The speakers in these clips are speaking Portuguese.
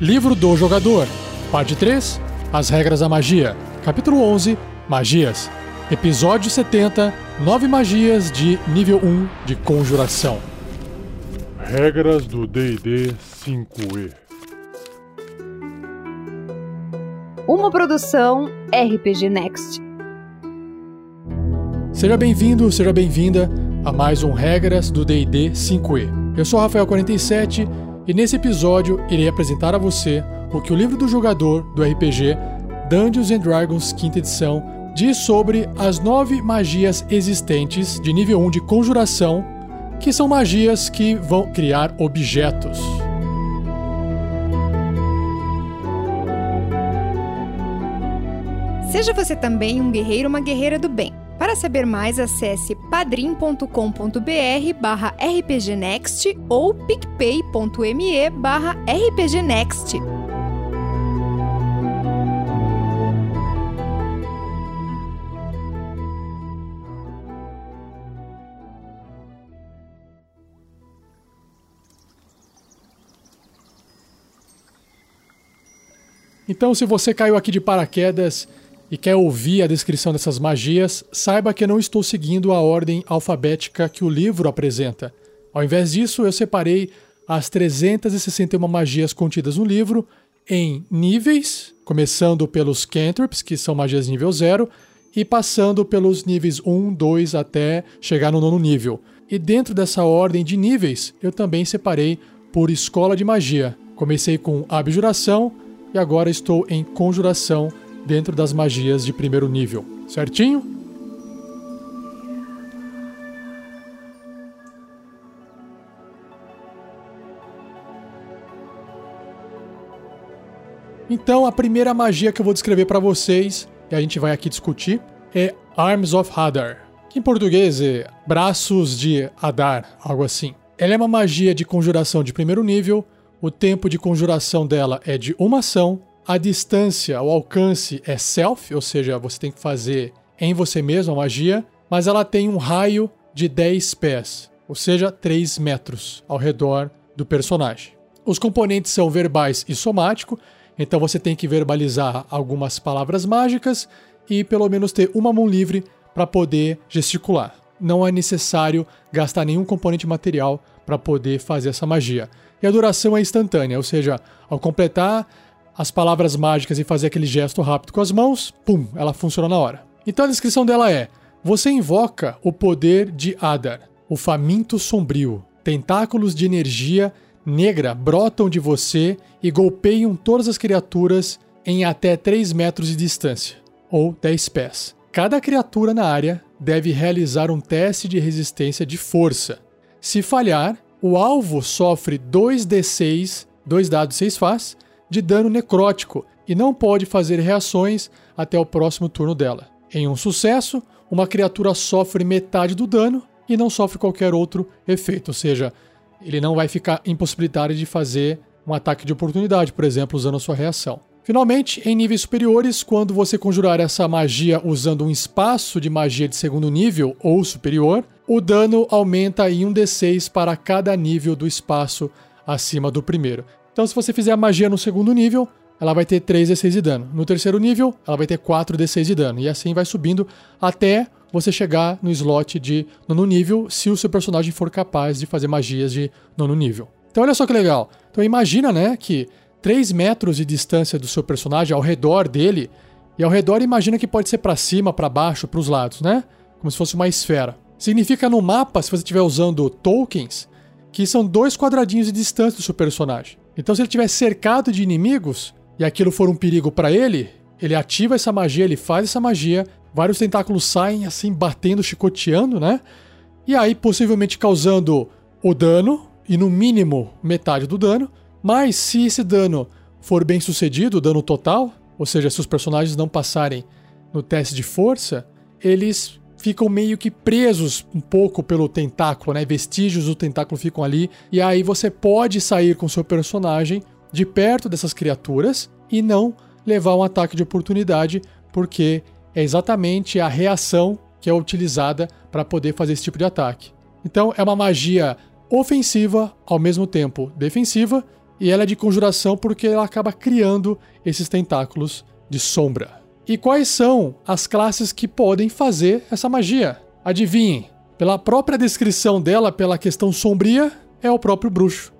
Livro do Jogador, Parte 3 As Regras da Magia, Capítulo 11 Magias, Episódio 70 Nove Magias de Nível 1 de Conjuração. Regras do DD 5E Uma produção RPG Next. Seja bem-vindo, seja bem-vinda a mais um Regras do D&D 5e. Eu sou Rafael47 e nesse episódio irei apresentar a você o que o livro do jogador do RPG Dungeons and Dragons 5 edição diz sobre as nove magias existentes de nível 1 de conjuração, que são magias que vão criar objetos. Seja você também um guerreiro ou uma guerreira do bem. Para saber mais, acesse padrim.com.br barra rpgnext ou picpay.me barra rpgnext. Então, se você caiu aqui de paraquedas e quer ouvir a descrição dessas magias, saiba que não estou seguindo a ordem alfabética que o livro apresenta. Ao invés disso, eu separei as 361 magias contidas no livro em níveis, começando pelos cantrips, que são magias nível 0, e passando pelos níveis 1, 2 até chegar no nono nível. E dentro dessa ordem de níveis, eu também separei por escola de magia. Comecei com abjuração e agora estou em conjuração dentro das magias de primeiro nível, certinho? Então, a primeira magia que eu vou descrever para vocês, e a gente vai aqui discutir, é Arms of Hadar, que em português é Braços de Hadar, algo assim. Ela é uma magia de conjuração de primeiro nível, o tempo de conjuração dela é de uma ação, a distância, o alcance é self, ou seja, você tem que fazer em você mesmo a magia, mas ela tem um raio de 10 pés, ou seja, 3 metros ao redor do personagem. Os componentes são verbais e somático, então você tem que verbalizar algumas palavras mágicas e pelo menos ter uma mão livre para poder gesticular. Não é necessário gastar nenhum componente material para poder fazer essa magia. E a duração é instantânea, ou seja, ao completar as palavras mágicas e fazer aquele gesto rápido com as mãos, pum, ela funciona na hora. Então a descrição dela é: você invoca o poder de Adar, o faminto sombrio. Tentáculos de energia negra brotam de você e golpeiam todas as criaturas em até 3 metros de distância, ou 10 pés. Cada criatura na área deve realizar um teste de resistência de força. Se falhar, o alvo sofre 2d6, 2 dados 6 faz, de dano necrótico e não pode fazer reações até o próximo turno dela. Em um sucesso, uma criatura sofre metade do dano e não sofre qualquer outro efeito, ou seja, ele não vai ficar impossibilitado de fazer um ataque de oportunidade, por exemplo, usando a sua reação. Finalmente, em níveis superiores, quando você conjurar essa magia usando um espaço de magia de segundo nível ou superior, o dano aumenta em 1d6 para cada nível do espaço acima do primeiro. Então, se você fizer a magia no segundo nível, ela vai ter 3d6 de dano. No terceiro nível, ela vai ter 4d6 de dano. E assim vai subindo até você chegar no slot de nono nível, se o seu personagem for capaz de fazer magias de nono nível. Então, olha só que legal. Então, imagina, né, que 3 metros de distância do seu personagem ao redor dele, e ao redor imagina que pode ser para cima, para baixo, para os lados, né? Como se fosse uma esfera. Significa no mapa, se você estiver usando tokens, que são dois quadradinhos de distância do seu personagem. Então, se ele estiver cercado de inimigos e aquilo for um perigo para ele, ele ativa essa magia, ele faz essa magia, vários tentáculos saem assim, batendo, chicoteando, né? E aí, possivelmente causando o dano, e no mínimo metade do dano. Mas se esse dano for bem sucedido, o dano total, ou seja, se os personagens não passarem no teste de força, eles ficam meio que presos um pouco pelo tentáculo, né? Vestígios do tentáculo ficam ali. E aí você pode sair com seu personagem de perto dessas criaturas e não levar um ataque de oportunidade, porque é exatamente a reação que é utilizada para poder fazer esse tipo de ataque. Então é uma magia ofensiva, ao mesmo tempo defensiva, e ela é de conjuração porque ela acaba criando esses tentáculos de sombra. E quais são as classes que podem fazer essa magia? Adivinhem, pela própria descrição dela, pela questão sombria, é o próprio bruxo.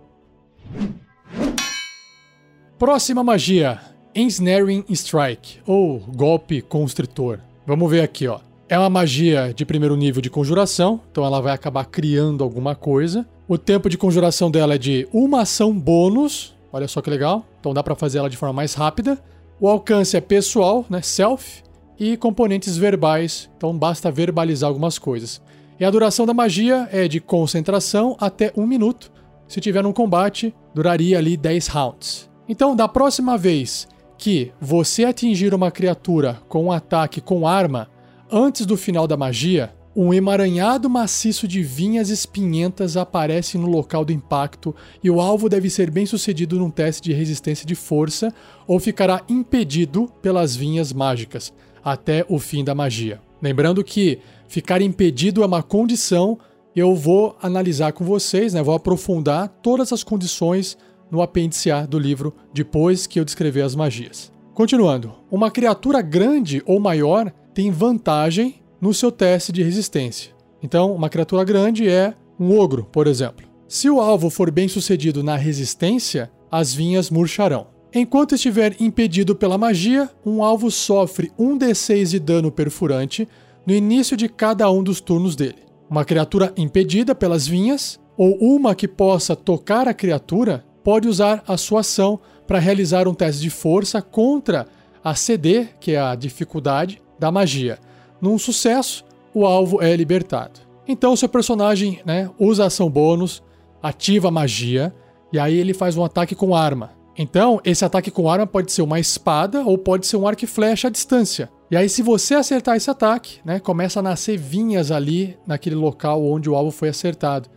Próxima magia: Ensnaring Strike, ou golpe constritor. Vamos ver aqui, ó. É uma magia de primeiro nível de conjuração, então ela vai acabar criando alguma coisa. O tempo de conjuração dela é de uma ação bônus. Olha só que legal. Então dá para fazer ela de forma mais rápida. O alcance é pessoal, né, self, e componentes verbais. Então basta verbalizar algumas coisas. E a duração da magia é de concentração até um minuto. Se tiver num combate, duraria ali 10 rounds. Então, da próxima vez que você atingir uma criatura com um ataque com arma, antes do final da magia, um emaranhado maciço de vinhas espinhentas aparece no local do impacto e o alvo deve ser bem sucedido num teste de resistência de força ou ficará impedido pelas vinhas mágicas até o fim da magia. Lembrando que ficar impedido é uma condição eu vou analisar com vocês, né, vou aprofundar todas as condições no apêndice A do livro depois que eu descrever as magias. Continuando, uma criatura grande ou maior tem vantagem no seu teste de resistência. Então, uma criatura grande é um ogro, por exemplo. Se o alvo for bem sucedido na resistência, as vinhas murcharão. Enquanto estiver impedido pela magia, um alvo sofre 1d6 de dano perfurante no início de cada um dos turnos dele. Uma criatura impedida pelas vinhas, ou uma que possa tocar a criatura, pode usar a sua ação para realizar um teste de força contra a CD, que é a dificuldade da magia. Num sucesso, o alvo é libertado. Então, seu personagem né, usa ação bônus, ativa a magia, e aí ele faz um ataque com arma. Então, esse ataque com arma pode ser uma espada ou pode ser um arco e flecha à distância. E aí, se você acertar esse ataque, né, começa a nascer vinhas ali naquele local onde o alvo foi acertado.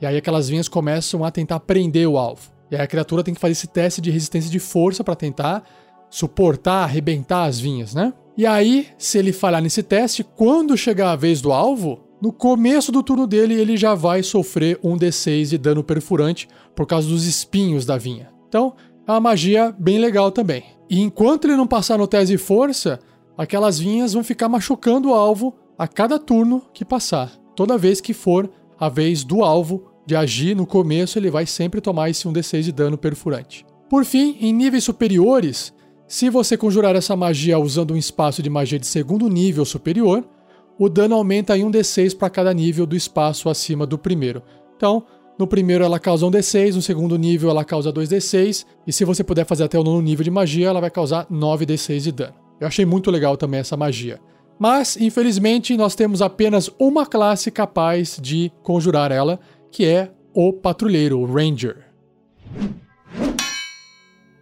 E aí aquelas vinhas começam a tentar prender o alvo. E aí a criatura tem que fazer esse teste de resistência de força para tentar suportar, arrebentar as vinhas, né? E aí, se ele falhar nesse teste, quando chegar a vez do alvo, no começo do turno dele ele já vai sofrer um D6 de dano perfurante por causa dos espinhos da vinha. Então, é uma magia bem legal também. E enquanto ele não passar no teste de força, aquelas vinhas vão ficar machucando o alvo a cada turno que passar. Toda vez que for a vez do alvo de agir no começo, ele vai sempre tomar esse 1d6 de dano perfurante. Por fim, em níveis superiores, se você conjurar essa magia usando um espaço de magia de segundo nível superior, o dano aumenta em um D6 para cada nível do espaço acima do primeiro. Então, no primeiro ela causa um D6, no segundo nível ela causa 2D6, e se você puder fazer até o nono nível de magia, ela vai causar 9D6 de dano. Eu achei muito legal também essa magia. Mas, infelizmente, nós temos apenas uma classe capaz de conjurar ela, que é o Patrulheiro, o Ranger.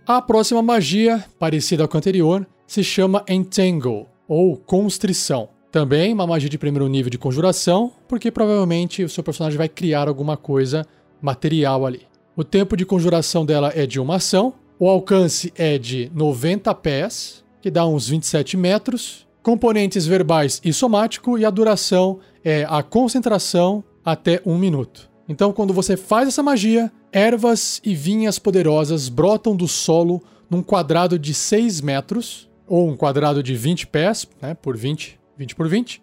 A próxima magia, parecida com a anterior, se chama Entangle, ou Constrição. Também uma magia de primeiro nível de conjuração, porque provavelmente o seu personagem vai criar alguma coisa material ali. O tempo de conjuração dela é de uma ação, o alcance é de 90 pés, que dá uns 27 metros, componentes verbais e somático, e a duração é a concentração até um minuto. Então, quando você faz essa magia, ervas e vinhas poderosas brotam do solo num quadrado de 6 metros, ou um quadrado de 20 pés, né, por 20, 20 por 20,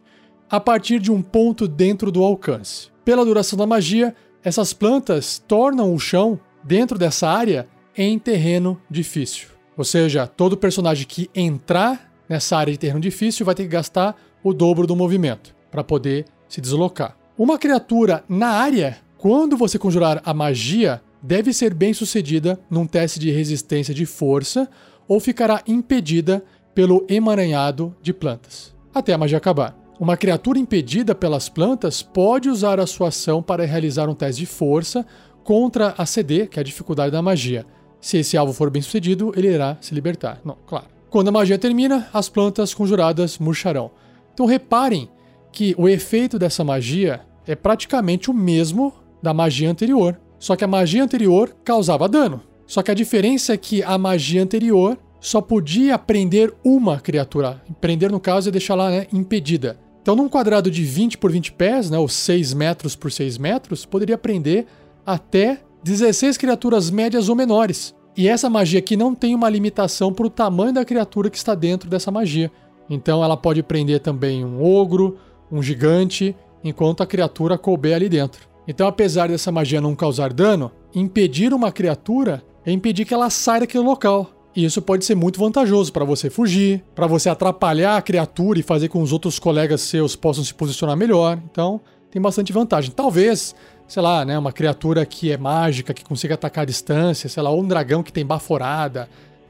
a partir de um ponto dentro do alcance. Pela duração da magia, essas plantas tornam o chão dentro dessa área em terreno difícil. Ou seja, todo personagem que entrar nessa área de terreno difícil vai ter que gastar o dobro do movimento para poder se deslocar. Uma criatura na área quando você conjurar a magia, deve ser bem sucedida num teste de resistência de força ou ficará impedida pelo emaranhado de plantas, até a magia acabar. Uma criatura impedida pelas plantas pode usar a sua ação para realizar um teste de força contra a CD, que é a dificuldade da magia. Se esse alvo for bem sucedido, ele irá se libertar. Não, claro. Quando a magia termina, as plantas conjuradas murcharão. Então reparem que o efeito dessa magia é praticamente o mesmo da magia anterior. Só que a magia anterior causava dano. Só que a diferença é que a magia anterior só podia prender uma criatura. Prender, no caso, é deixar lá né, impedida. Então, num quadrado de 20 por 20 pés, né, ou 6 metros por 6 metros, poderia prender até 16 criaturas médias ou menores. E essa magia aqui não tem uma limitação para o tamanho da criatura que está dentro dessa magia. Então ela pode prender também um ogro, um gigante, enquanto a criatura couber ali dentro. Então, apesar dessa magia não causar dano, impedir uma criatura é impedir que ela saia daquele local. E isso pode ser muito vantajoso para você fugir, para você atrapalhar a criatura e fazer com que os outros colegas seus possam se posicionar melhor. Então, tem bastante vantagem. Talvez, sei lá, né, uma criatura que é mágica, que consiga atacar à distância, sei lá, ou um dragão que tem baforada,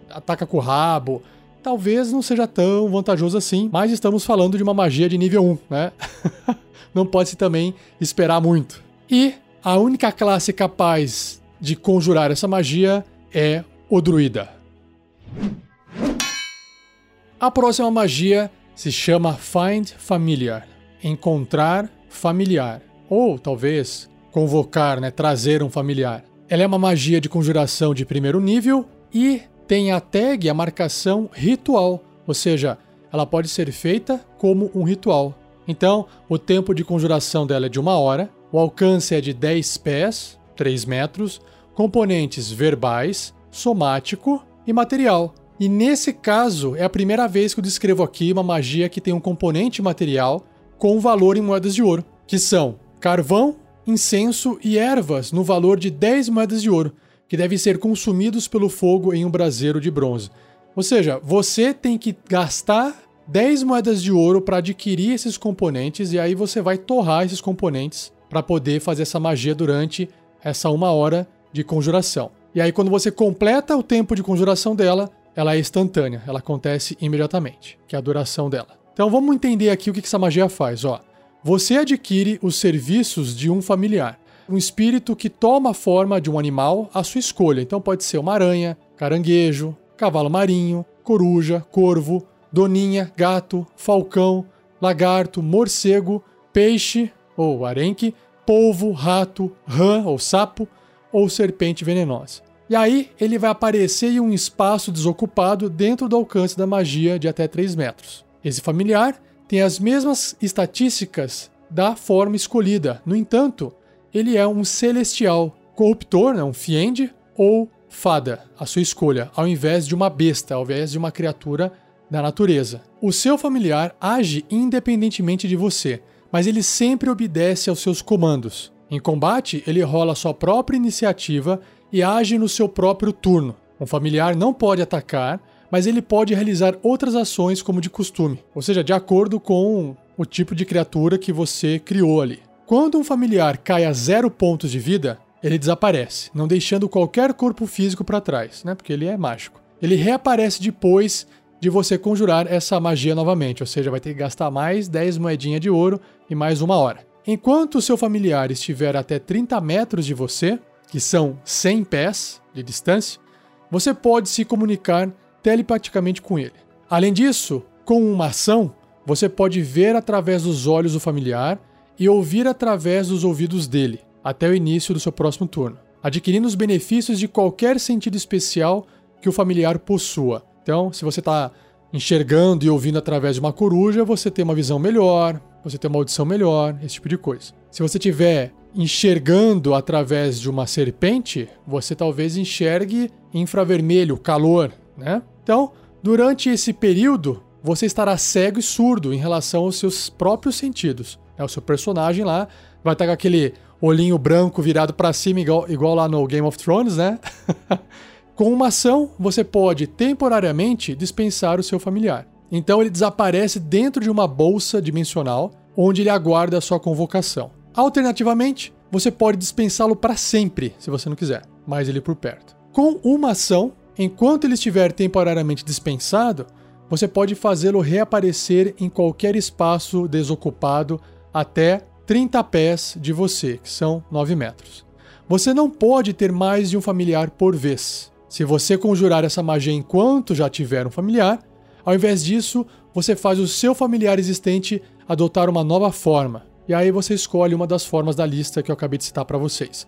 ataca com o rabo. Talvez não seja tão vantajoso assim, mas estamos falando de uma magia de nível 1, né? não pode-se também esperar muito. E a única classe capaz de conjurar essa magia é o druida. A próxima magia se chama Find Familiar, encontrar familiar, ou talvez convocar, né, trazer um familiar. Ela é uma magia de conjuração de primeiro nível e tem a tag, a marcação ritual, ou seja, ela pode ser feita como um ritual. Então, o tempo de conjuração dela é de uma hora, o alcance é de 10 pés, 3 metros, componentes verbais, somático e material. E nesse caso, é a primeira vez que eu descrevo aqui uma magia que tem um componente material com valor em moedas de ouro, que são carvão, incenso e ervas no valor de 10 moedas de ouro, que devem ser consumidos pelo fogo em um braseiro de bronze. Ou seja, você tem que gastar 10 moedas de ouro para adquirir esses componentes e aí você vai torrar esses componentes para poder fazer essa magia durante essa uma hora de conjuração. E aí, quando você completa o tempo de conjuração dela, ela é instantânea, ela acontece imediatamente, que é a duração dela. Então vamos entender aqui o que essa magia faz. Ó. Você adquire os serviços de um familiar, um espírito que toma a forma de um animal à sua escolha. Então pode ser uma aranha, caranguejo, cavalo marinho, coruja, corvo, doninha, gato, falcão, lagarto, morcego, peixe ou arenque, polvo, rato, rã ou sapo ou serpente venenosa. E aí ele vai aparecer em um espaço desocupado dentro do alcance da magia de até 3 metros. Esse familiar tem as mesmas estatísticas da forma escolhida. No entanto, ele é um celestial, corruptor, né, um fiend ou fada, a sua escolha, ao invés de uma besta, ao invés de uma criatura da natureza. O seu familiar age independentemente de você, mas ele sempre obedece aos seus comandos. Em combate, ele rola sua própria iniciativa e age no seu próprio turno. Um familiar não pode atacar, mas ele pode realizar outras ações como de costume, ou seja, de acordo com o tipo de criatura que você criou ali. Quando um familiar cai a zero pontos de vida, ele desaparece, não deixando qualquer corpo físico para trás, né? Porque ele é mágico. Ele reaparece depois de você conjurar essa magia novamente, ou seja, vai ter que gastar mais 10 moedinhas de ouro e mais uma hora. Enquanto o seu familiar estiver até 30 metros de você, que são 100 pés de distância, você pode se comunicar telepaticamente com ele. Além disso, com uma ação, você pode ver através dos olhos do familiar e ouvir através dos ouvidos dele, até o início do seu próximo turno, adquirindo os benefícios de qualquer sentido especial que o familiar possua. Então, se você está enxergando e ouvindo através de uma coruja, você tem uma visão melhor, você tem uma audição melhor, esse tipo de coisa. Se você estiver enxergando através de uma serpente, você talvez enxergue infravermelho, calor, né? Então, durante esse período, você estará cego e surdo em relação aos seus próprios sentidos. É o seu personagem lá vai estar com aquele olhinho branco virado para cima igual, igual lá no Game of Thrones, né? com uma ação, você pode temporariamente dispensar o seu familiar. Então ele desaparece dentro de uma bolsa dimensional onde ele aguarda a sua convocação. Alternativamente, você pode dispensá-lo para sempre, se você não quiser, mais ele por perto. Com uma ação, enquanto ele estiver temporariamente dispensado, você pode fazê-lo reaparecer em qualquer espaço desocupado até 30 pés de você, que são 9 metros. Você não pode ter mais de um familiar por vez. Se você conjurar essa magia enquanto já tiver um familiar, ao invés disso, você faz o seu familiar existente adotar uma nova forma, e aí você escolhe uma das formas da lista que eu acabei de citar para vocês.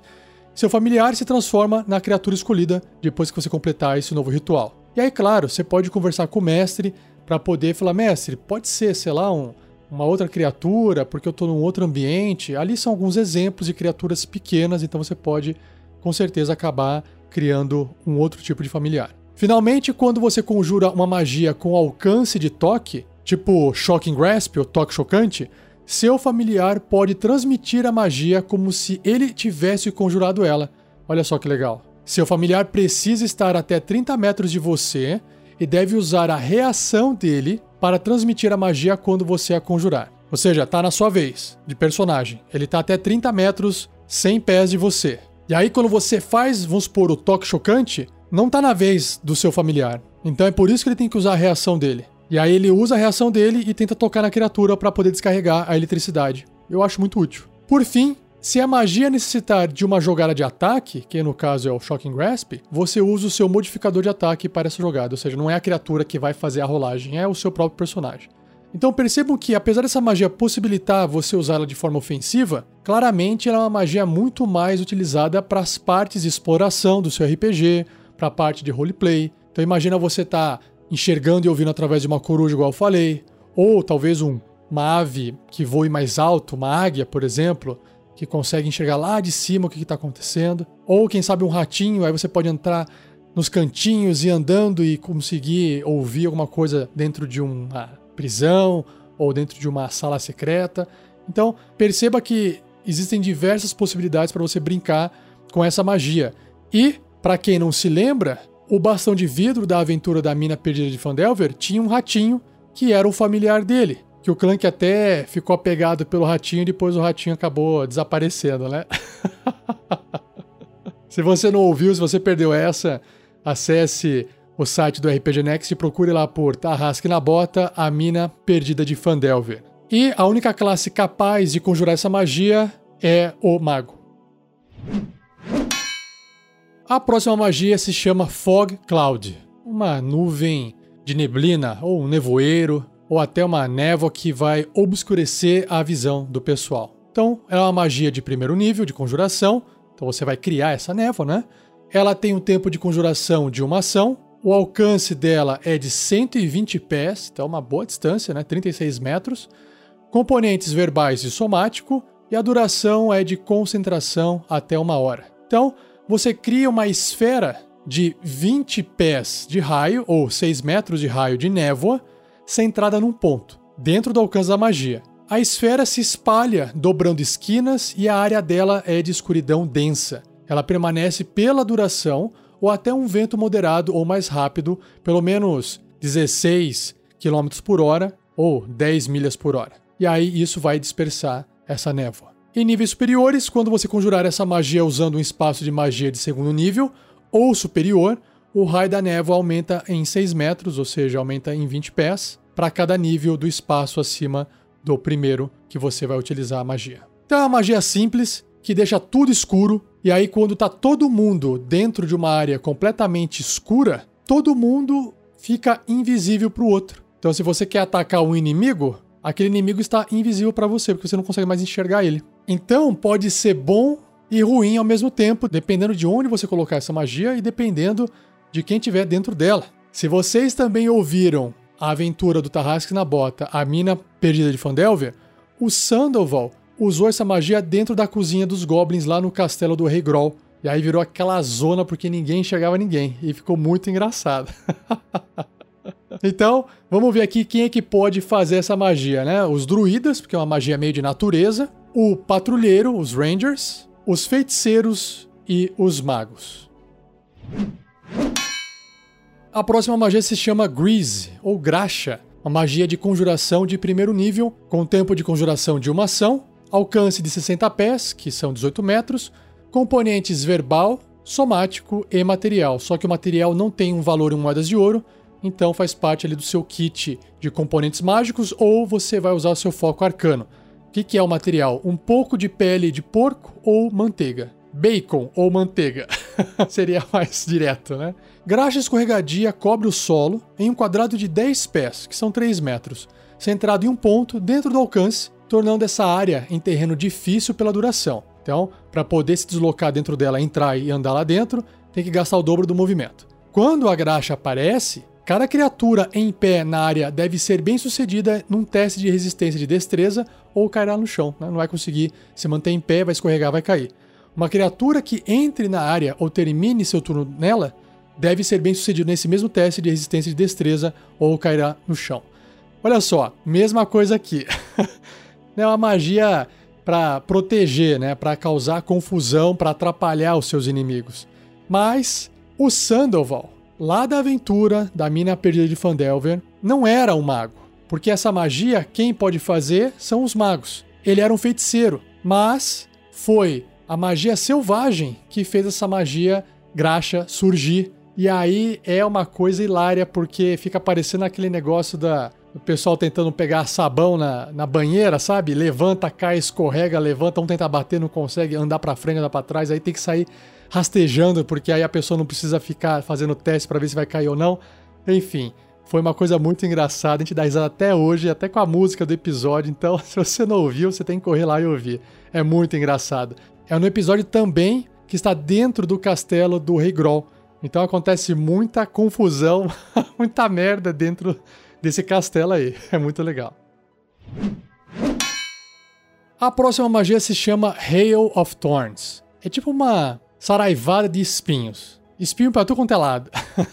Seu familiar se transforma na criatura escolhida depois que você completar esse novo ritual. E aí, claro, você pode conversar com o mestre para poder falar: mestre, pode ser, sei lá, um, uma outra criatura, porque eu estou num outro ambiente. Ali são alguns exemplos de criaturas pequenas, então você pode com certeza acabar criando um outro tipo de familiar. Finalmente, quando você conjura uma magia com alcance de toque, tipo Shocking Grasp ou toque chocante, seu familiar pode transmitir a magia como se ele tivesse conjurado ela. Olha só que legal. Seu familiar precisa estar até 30 metros de você e deve usar a reação dele para transmitir a magia quando você a conjurar. Ou seja, tá na sua vez, de personagem. Ele tá até 30 metros, 100 pés de você. E aí, quando você faz, vamos supor, o toque chocante, não tá na vez do seu familiar. Então é por isso que ele tem que usar a reação dele. E aí ele usa a reação dele e tenta tocar na criatura para poder descarregar a eletricidade. Eu acho muito útil. Por fim, se a magia necessitar de uma jogada de ataque, que no caso é o Shocking Grasp, você usa o seu modificador de ataque para essa jogada, ou seja, não é a criatura que vai fazer a rolagem, é o seu próprio personagem. Então percebam que, apesar dessa magia possibilitar você usá-la de forma ofensiva, claramente ela é uma magia muito mais utilizada para as partes de exploração do seu RPG, para a parte de roleplay. Então imagina você estar tá enxergando e ouvindo através de uma coruja, igual eu falei, ou talvez um, uma ave que voe mais alto, uma águia, por exemplo, que consegue enxergar lá de cima o que está acontecendo, ou quem sabe um ratinho, aí você pode entrar nos cantinhos e andando e conseguir ouvir alguma coisa dentro de uma prisão ou dentro de uma sala secreta. Então, perceba que existem diversas possibilidades para você brincar com essa magia. E, para quem não se lembra, o bastão de vidro da aventura da mina perdida de Fandelver tinha um ratinho que era um familiar dele. Que o Clank até ficou apegado pelo ratinho e depois o ratinho acabou desaparecendo, né? se você não ouviu, se você perdeu essa, acesse o site do RPG Next e procure lá por Tarrasque na Bota, a mina perdida de Fandelver. E a única classe capaz de conjurar essa magia é o mago. A próxima magia se chama Fog Cloud, uma nuvem de neblina ou um nevoeiro ou até uma névoa que vai obscurecer a visão do pessoal. Então, ela é uma magia de primeiro nível de conjuração, então você vai criar essa névoa, né? Ela tem um tempo de conjuração de uma ação o alcance dela é de 120 pés, então uma boa distância, né? 36 metros. Componentes verbais e somático, e a duração é de concentração até uma hora. Então, você cria uma esfera de 20 pés de raio, ou 6 metros de raio de névoa, centrada num ponto, dentro do alcance da magia. A esfera se espalha, dobrando esquinas, e a área dela é de escuridão densa. Ela permanece pela duração, ou até um vento moderado ou mais rápido, pelo menos 16 km por hora ou 10 milhas por hora. E aí isso vai dispersar essa névoa. Em níveis superiores, quando você conjurar essa magia usando um espaço de magia de segundo nível ou superior, o raio da névoa aumenta em 6 metros, ou seja, aumenta em 20 pés, para cada nível do espaço acima do primeiro que você vai utilizar a magia. Então é uma magia simples, que deixa tudo escuro, e aí quando tá todo mundo dentro de uma área completamente escura, todo mundo fica invisível para o outro. Então se você quer atacar um inimigo, aquele inimigo está invisível para você, porque você não consegue mais enxergar ele. Então pode ser bom e ruim ao mesmo tempo, dependendo de onde você colocar essa magia e dependendo de quem tiver dentro dela. Se vocês também ouviram a aventura do Tarrasque na Bota, a mina perdida de Fandelver, o Sandoval usou essa magia dentro da cozinha dos goblins lá no castelo do Rei Groll. E aí virou aquela zona porque ninguém enxergava ninguém. E ficou muito engraçado. então, vamos ver aqui quem é que pode fazer essa magia, né? Os druidas, porque é uma magia meio de natureza. O patrulheiro, os rangers. Os feiticeiros e os magos. A próxima magia se chama Grease, ou Graxa. Uma magia de conjuração de primeiro nível, com tempo de conjuração de uma ação, alcance de 60 pés, que são 18 metros, componentes verbal, somático e material. Só que o material não tem um valor em moedas de ouro, então faz parte ali do seu kit de componentes mágicos ou você vai usar o seu foco arcano. O que, que é o material? Um pouco de pele de porco ou manteiga. Bacon ou manteiga. Seria mais direto, né? Graxa escorregadia cobre o solo em um quadrado de 10 pés, que são 3 metros, centrado em um ponto dentro do alcance tornando essa área em terreno difícil pela duração. Então, para poder se deslocar dentro dela, entrar e andar lá dentro, tem que gastar o dobro do movimento. Quando a graxa aparece, cada criatura em pé na área deve ser bem sucedida num teste de resistência de destreza ou cairá no chão. Né? Não vai conseguir se manter em pé, vai escorregar, vai cair. Uma criatura que entre na área ou termine seu turno nela deve ser bem sucedido nesse mesmo teste de resistência de destreza ou cairá no chão. Olha só, mesma coisa aqui. é uma magia para proteger, né, para causar confusão, para atrapalhar os seus inimigos. Mas o Sandoval, lá da aventura da mina perdida de Fandelver, não era um mago, porque essa magia quem pode fazer são os magos. Ele era um feiticeiro, mas foi a magia selvagem que fez essa magia graxa surgir. E aí é uma coisa hilária, porque fica parecendo aquele negócio da o pessoal tentando pegar sabão na, na banheira, sabe? Levanta, cai, escorrega, levanta, um tenta bater, não consegue andar para frente, andar para trás, aí tem que sair rastejando, porque aí a pessoa não precisa ficar fazendo teste para ver se vai cair ou não. Enfim, foi uma coisa muito engraçada, a gente dá risada até hoje, até com a música do episódio, então se você não ouviu, você tem que correr lá e ouvir. É muito engraçado. É no episódio também que está dentro do castelo do Rei Grol. Então acontece muita confusão, muita merda dentro desse castelo aí. É muito legal. A próxima magia se chama Hail of Thorns. É tipo uma saraivada de espinhos. Espinho pra tu quanto é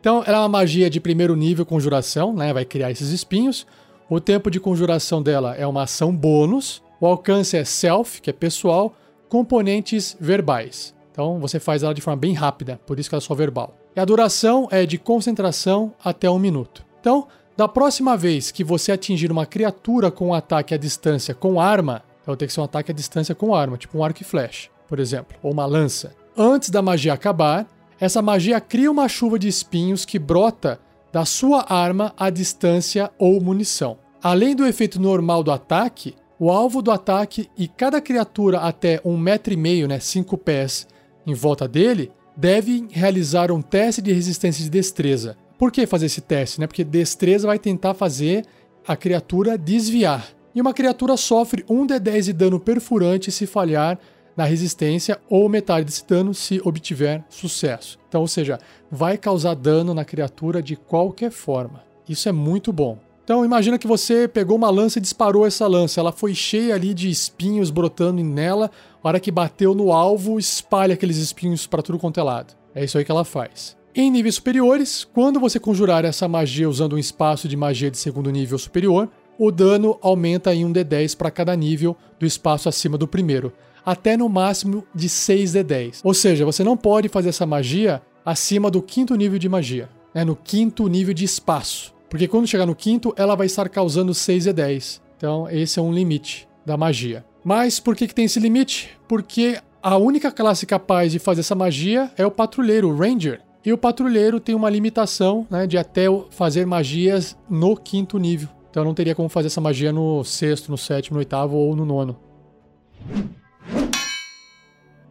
então, ela é uma magia de primeiro nível conjuração, né? Vai criar esses espinhos. O tempo de conjuração dela é uma ação bônus. O alcance é self, que é pessoal. Componentes verbais. Então, você faz ela de forma bem rápida, por isso que ela é só verbal. E a duração é de concentração até um minuto. Então, da próxima vez que você atingir uma criatura com um ataque à distância com arma, então tem que ser um ataque à distância com arma, tipo um arco e flecha, por exemplo, ou uma lança. Antes da magia acabar, essa magia cria uma chuva de espinhos que brota da sua arma à distância ou munição. Além do efeito normal do ataque, o alvo do ataque e cada criatura até um metro e meio, né, cinco pés, em volta dele, devem realizar um teste de resistência de destreza. Por que fazer esse teste? Né? Porque destreza vai tentar fazer a criatura desviar. E uma criatura sofre 1 de 10 de dano perfurante se falhar na resistência ou metade desse dano se obtiver sucesso. Então, ou seja, vai causar dano na criatura de qualquer forma. Isso é muito bom. Então imagina que você pegou uma lança e disparou essa lança. Ela foi cheia ali de espinhos brotando nela. A hora que bateu no alvo, espalha aqueles espinhos para tudo quanto é lado. É isso aí que ela faz. Em níveis superiores, quando você conjurar essa magia usando um espaço de magia de segundo nível superior, o dano aumenta em 1d10 para cada nível do espaço acima do primeiro, até no máximo de 6d10. Ou seja, você não pode fazer essa magia acima do quinto nível de magia, né, no quinto nível de espaço. Porque quando chegar no quinto, ela vai estar causando 6d10. Então, esse é um limite da magia. Mas por que, que tem esse limite? Porque a única classe capaz de fazer essa magia é o patrulheiro, o Ranger. E o patrulheiro tem uma limitação né, de até fazer magias no quinto nível. Então não teria como fazer essa magia no sexto, no sétimo, no oitavo ou no nono.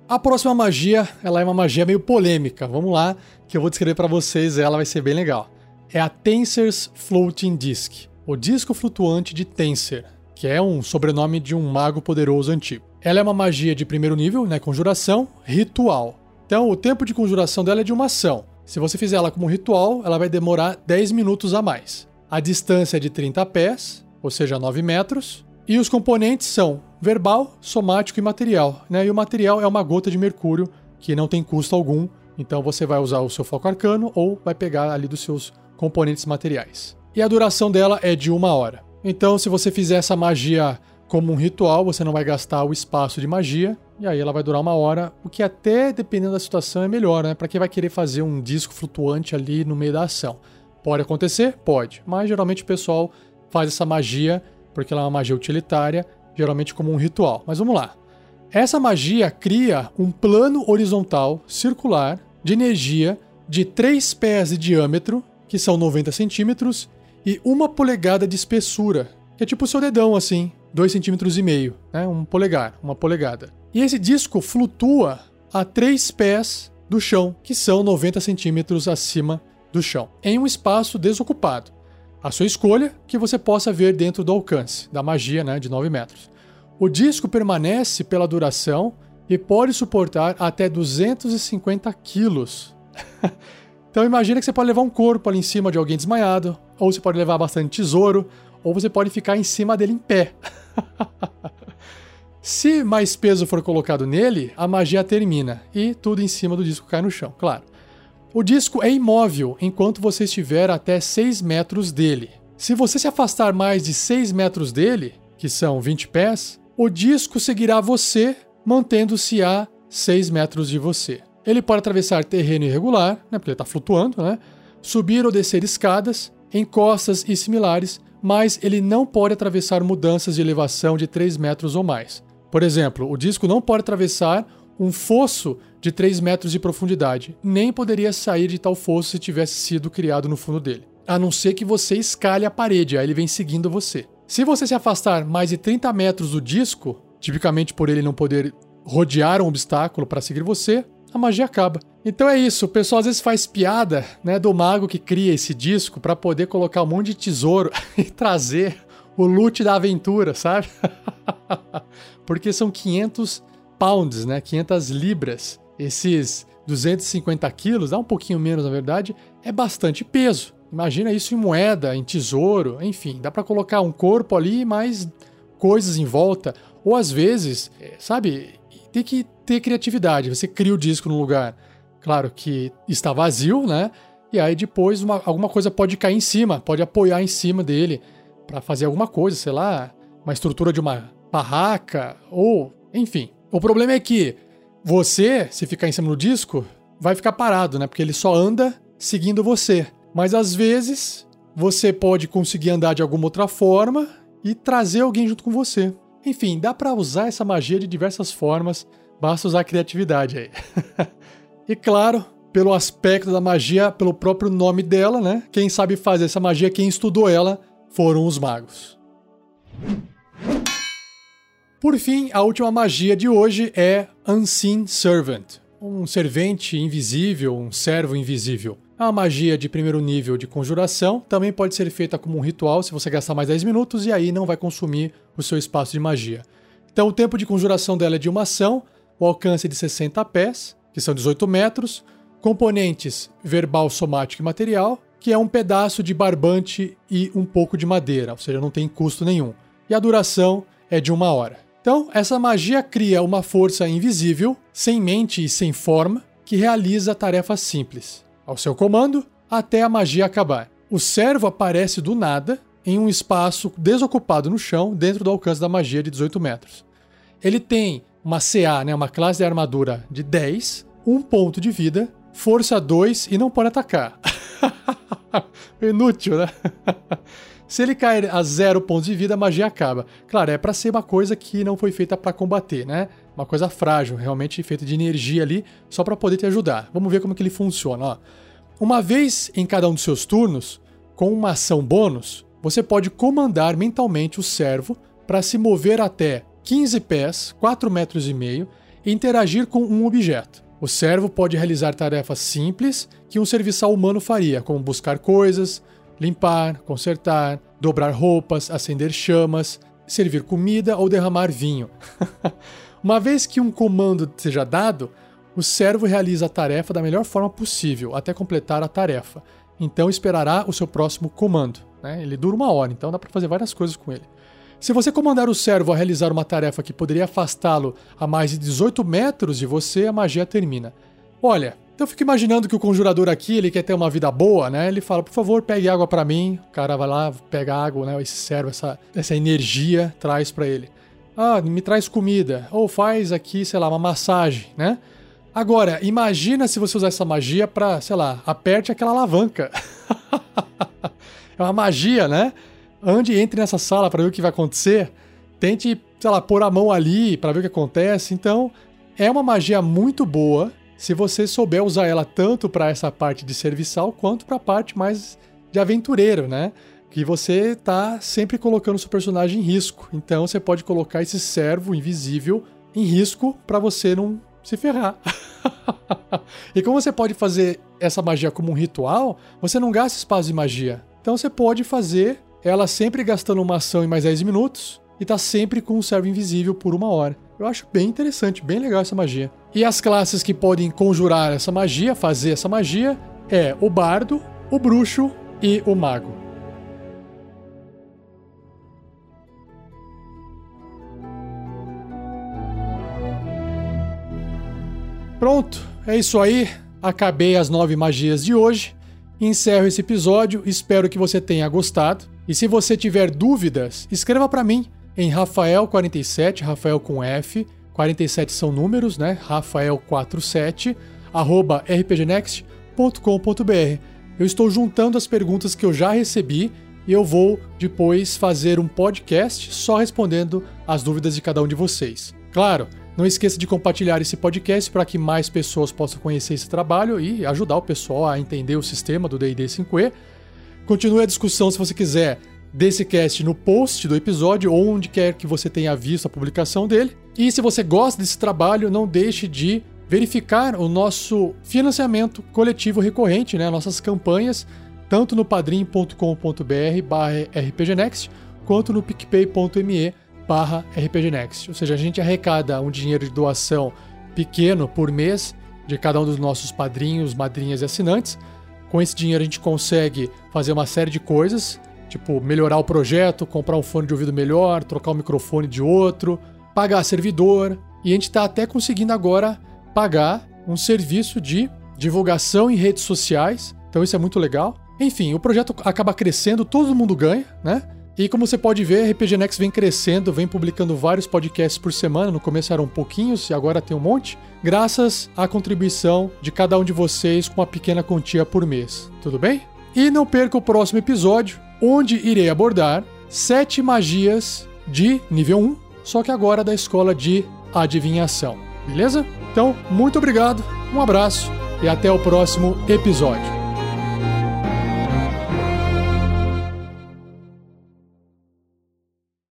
A próxima magia, ela é uma magia meio polêmica. Vamos lá, que eu vou descrever para vocês, ela vai ser bem legal. É a Tenser's Floating Disc, o disco flutuante de Tenser, que é um sobrenome de um mago poderoso antigo. Ela é uma magia de primeiro nível, né, conjuração, ritual. Então, o tempo de conjuração dela é de uma ação. Se você fizer ela como ritual, ela vai demorar 10 minutos a mais. A distância é de 30 pés, ou seja, 9 metros. E os componentes são verbal, somático e material. Né? E o material é uma gota de mercúrio que não tem custo algum. Então você vai usar o seu foco arcano ou vai pegar ali dos seus componentes materiais. E a duração dela é de uma hora. Então, se você fizer essa magia como um ritual, você não vai gastar o espaço de magia, e aí ela vai durar uma hora, o que até, dependendo da situação, é melhor, né? Para quem vai querer fazer um disco flutuante ali no meio da ação. Pode acontecer? Pode. Mas geralmente o pessoal faz essa magia, porque ela é uma magia utilitária, geralmente como um ritual. Mas vamos lá. Essa magia cria um plano horizontal circular de energia de 3 pés de diâmetro, que são 90 centímetros, e uma polegada de espessura, que é tipo o seu dedão assim, 2,5 centímetros, né? um polegar, uma polegada. E esse disco flutua a 3 pés do chão, que são 90 centímetros acima do chão, em um espaço desocupado. A sua escolha, que você possa ver dentro do alcance da magia né, de 9 metros. O disco permanece pela duração e pode suportar até 250 quilos. então imagina que você pode levar um corpo ali em cima de alguém desmaiado, ou você pode levar bastante tesouro, ou você pode ficar em cima dele em pé. Se mais peso for colocado nele, a magia termina e tudo em cima do disco cai no chão, claro. O disco é imóvel enquanto você estiver até 6 metros dele. Se você se afastar mais de 6 metros dele, que são 20 pés, o disco seguirá você, mantendo-se a 6 metros de você. Ele pode atravessar terreno irregular, né, porque ele está flutuando, né, subir ou descer escadas, encostas e similares, mas ele não pode atravessar mudanças de elevação de 3 metros ou mais. Por exemplo, o disco não pode atravessar um fosso de 3 metros de profundidade, nem poderia sair de tal fosso se tivesse sido criado no fundo dele. A não ser que você escale a parede, aí ele vem seguindo você. Se você se afastar mais de 30 metros do disco, tipicamente por ele não poder rodear um obstáculo para seguir você, a magia acaba. Então é isso, o pessoal às vezes faz piada, né, do mago que cria esse disco para poder colocar um monte de tesouro e trazer o loot da aventura, sabe? Porque são 500 pounds, né, 500 libras. Esses 250 quilos, dá um pouquinho menos na verdade, é bastante peso. Imagina isso em moeda, em tesouro, enfim, dá para colocar um corpo ali, mais coisas em volta. Ou às vezes, é, sabe, tem que ter criatividade. Você cria o disco num lugar, claro que está vazio, né? E aí depois uma, alguma coisa pode cair em cima, pode apoiar em cima dele para fazer alguma coisa, sei lá, uma estrutura de uma barraca ou, enfim. O problema é que você, se ficar em cima do disco, vai ficar parado, né? Porque ele só anda seguindo você. Mas às vezes você pode conseguir andar de alguma outra forma e trazer alguém junto com você. Enfim, dá para usar essa magia de diversas formas, basta usar a criatividade aí. e claro, pelo aspecto da magia, pelo próprio nome dela, né? Quem sabe fazer essa magia, quem estudou ela, foram os magos. Por fim, a última magia de hoje é Unseen Servant, um servente invisível, um servo invisível. Uma magia de primeiro nível de conjuração, também pode ser feita como um ritual se você gastar mais 10 minutos e aí não vai consumir o seu espaço de magia. Então o tempo de conjuração dela é de uma ação, o alcance é de 60 pés, que são 18 metros, componentes verbal, somático e material, que é um pedaço de barbante e um pouco de madeira, ou seja, não tem custo nenhum. E a duração é de uma hora. Então, essa magia cria uma força invisível, sem mente e sem forma, que realiza tarefas simples ao seu comando até a magia acabar. O servo aparece do nada em um espaço desocupado no chão dentro do alcance da magia de 18 metros. Ele tem uma CA, né, uma classe de armadura de 10, um ponto de vida, força 2 e não pode atacar. Inútil, né? Se ele cair a zero pontos de vida, a magia acaba. Claro, é para ser uma coisa que não foi feita para combater, né? Uma coisa frágil, realmente feita de energia ali, só para poder te ajudar. Vamos ver como que ele funciona, ó. Uma vez em cada um dos seus turnos, com uma ação bônus, você pode comandar mentalmente o servo para se mover até 15 pés, 4 metros e meio, e interagir com um objeto. O servo pode realizar tarefas simples que um serviçal humano faria, como buscar coisas, limpar, consertar, dobrar roupas, acender chamas, servir comida ou derramar vinho. Uma vez que um comando seja dado, o servo realiza a tarefa da melhor forma possível até completar a tarefa. Então esperará o seu próximo comando. Né? Ele dura uma hora, então dá para fazer várias coisas com ele. Se você comandar o servo a realizar uma tarefa que poderia afastá-lo a mais de 18 metros de você, a magia termina. Olha, eu fico imaginando que o conjurador aqui, ele quer ter uma vida boa, né? Ele fala, por favor, pegue água para mim. O cara vai lá, pega água, né? Esse servo, essa, essa energia, traz para ele. Ah, me traz comida. Ou faz aqui, sei lá, uma massagem, né? Agora, imagina se você usar essa magia pra, sei lá, aperte aquela alavanca. é uma magia, né? Ande entre nessa sala para ver o que vai acontecer. Tente, sei lá, pôr a mão ali para ver o que acontece. Então, é uma magia muito boa se você souber usar ela tanto para essa parte de serviçal quanto para a parte mais de aventureiro, né? Que você tá sempre colocando seu personagem em risco. Então você pode colocar esse servo invisível em risco para você não se ferrar. e como você pode fazer essa magia como um ritual, você não gasta espaço de magia. Então você pode fazer ela sempre gastando uma ação em mais 10 minutos e tá sempre com o servo invisível por uma hora. Eu acho bem interessante, bem legal essa magia. E as classes que podem conjurar essa magia, fazer essa magia, é o bardo, o bruxo e o mago. Pronto, é isso aí. Acabei as nove magias de hoje. Encerro esse episódio. Espero que você tenha gostado. E se você tiver dúvidas, escreva para mim em Rafael47, Rafael com F, 47 são números, né? Rafael47, arroba rpgnext.com.br. Eu estou juntando as perguntas que eu já recebi e eu vou depois fazer um podcast só respondendo as dúvidas de cada um de vocês. Claro, não esqueça de compartilhar esse podcast para que mais pessoas possam conhecer esse trabalho e ajudar o pessoal a entender o sistema do D&D 5e. Continue a discussão se você quiser desse cast no post do episódio ou onde quer que você tenha visto a publicação dele. E se você gosta desse trabalho, não deixe de verificar o nosso financiamento coletivo recorrente, né, nossas campanhas, tanto no padrim.com.br rpgnext quanto no picpay.me barra rpgnext. Ou seja, a gente arrecada um dinheiro de doação pequeno por mês de cada um dos nossos padrinhos, madrinhas e assinantes. Com esse dinheiro a gente consegue fazer uma série de coisas, tipo melhorar o projeto, comprar um fone de ouvido melhor, trocar o microfone de outro, pagar servidor, e a gente está até conseguindo agora pagar um serviço de divulgação em redes sociais. Então isso é muito legal. Enfim, o projeto acaba crescendo, todo mundo ganha, né? E como você pode ver, RPG Next vem crescendo, vem publicando vários podcasts por semana. No começo eram pouquinhos e agora tem um monte, graças à contribuição de cada um de vocês com uma pequena quantia por mês. Tudo bem? E não perca o próximo episódio, onde irei abordar sete magias de nível 1, só que agora da escola de adivinhação. Beleza? Então, muito obrigado, um abraço e até o próximo episódio.